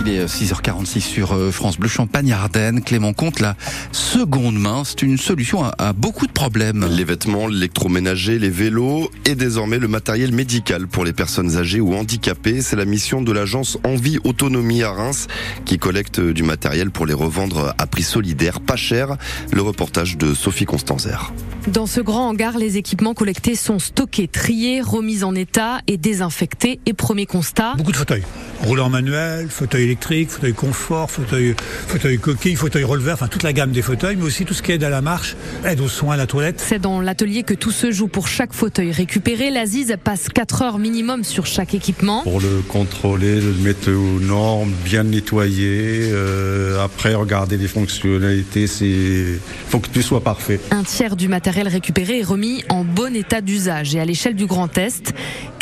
Il est 6h46 sur euh, France Bleu Champagne Ardennes. Clément Comte, la seconde main, c'est une solution à, à, beaucoup de problèmes. Les vêtements, l'électroménager, les vélos et désormais le matériel médical pour les personnes âgées ou handicapées. C'est la mission de l'agence Envie Autonomie à Reims qui collecte du matériel pour les revendre à prix solidaire, pas cher. Le reportage de Sophie Constanzer. Dans ce grand hangar, les équipements collectés sont stockés, triés, remis en état et désinfectés. Et premier constat. Beaucoup de fauteuils. Roulant manuel, fauteuil électrique, fauteuil confort, fauteuil, fauteuil coquille, fauteuil releveur, enfin toute la gamme des fauteuils, mais aussi tout ce qui aide à la marche, aide aux soins, à la toilette. C'est dans l'atelier que tout se joue pour chaque fauteuil récupéré. L'Aziz passe 4 heures minimum sur chaque équipement. Pour le contrôler, le mettre aux normes, bien le nettoyer, euh, après regarder les fonctionnalités, c'est faut que tout soit parfait. Un tiers du matériel récupéré est remis en bon état d'usage et à l'échelle du Grand Est,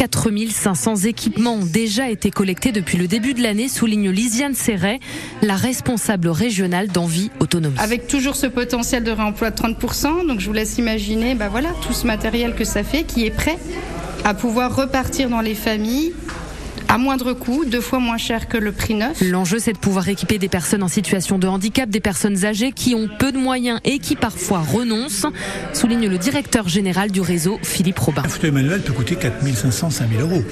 4500 équipements ont déjà été collectés depuis le début de l'année, souligne Lisiane Serret, la responsable régionale d'Envie Autonomie. Avec toujours ce potentiel de réemploi de 30%, donc je vous laisse imaginer bah voilà, tout ce matériel que ça fait qui est prêt à pouvoir repartir dans les familles à moindre coût, deux fois moins cher que le prix neuf. L'enjeu, c'est de pouvoir équiper des personnes en situation de handicap, des personnes âgées qui ont peu de moyens et qui parfois renoncent, souligne le directeur général du réseau, Philippe Robin. Un fauteuil manuel peut coûter 4500, 5000 euros,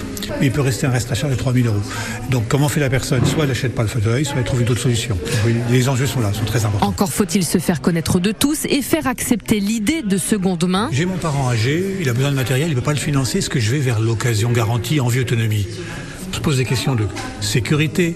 mais il peut rester un reste à charge de 3000 euros. Donc comment fait la personne? Soit elle n'achète pas le fauteuil, soit elle trouve d'autres solutions. Les enjeux sont là, sont très importants. Encore faut-il se faire connaître de tous et faire accepter l'idée de seconde main. J'ai mon parent âgé, il a besoin de matériel, il ne peut pas le financer, est-ce que je vais vers l'occasion garantie en vie autonomie se pose des questions de sécurité,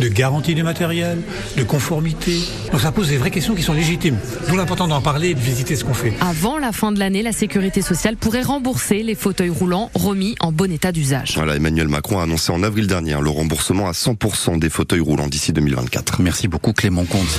de garantie du matériel, de conformité. Donc ça pose des vraies questions qui sont légitimes. D'où l'important d'en parler et de visiter ce qu'on fait. Avant la fin de l'année, la sécurité sociale pourrait rembourser les fauteuils roulants remis en bon état d'usage. Voilà, Emmanuel Macron a annoncé en avril dernier le remboursement à 100% des fauteuils roulants d'ici 2024. Merci beaucoup Clément Comte.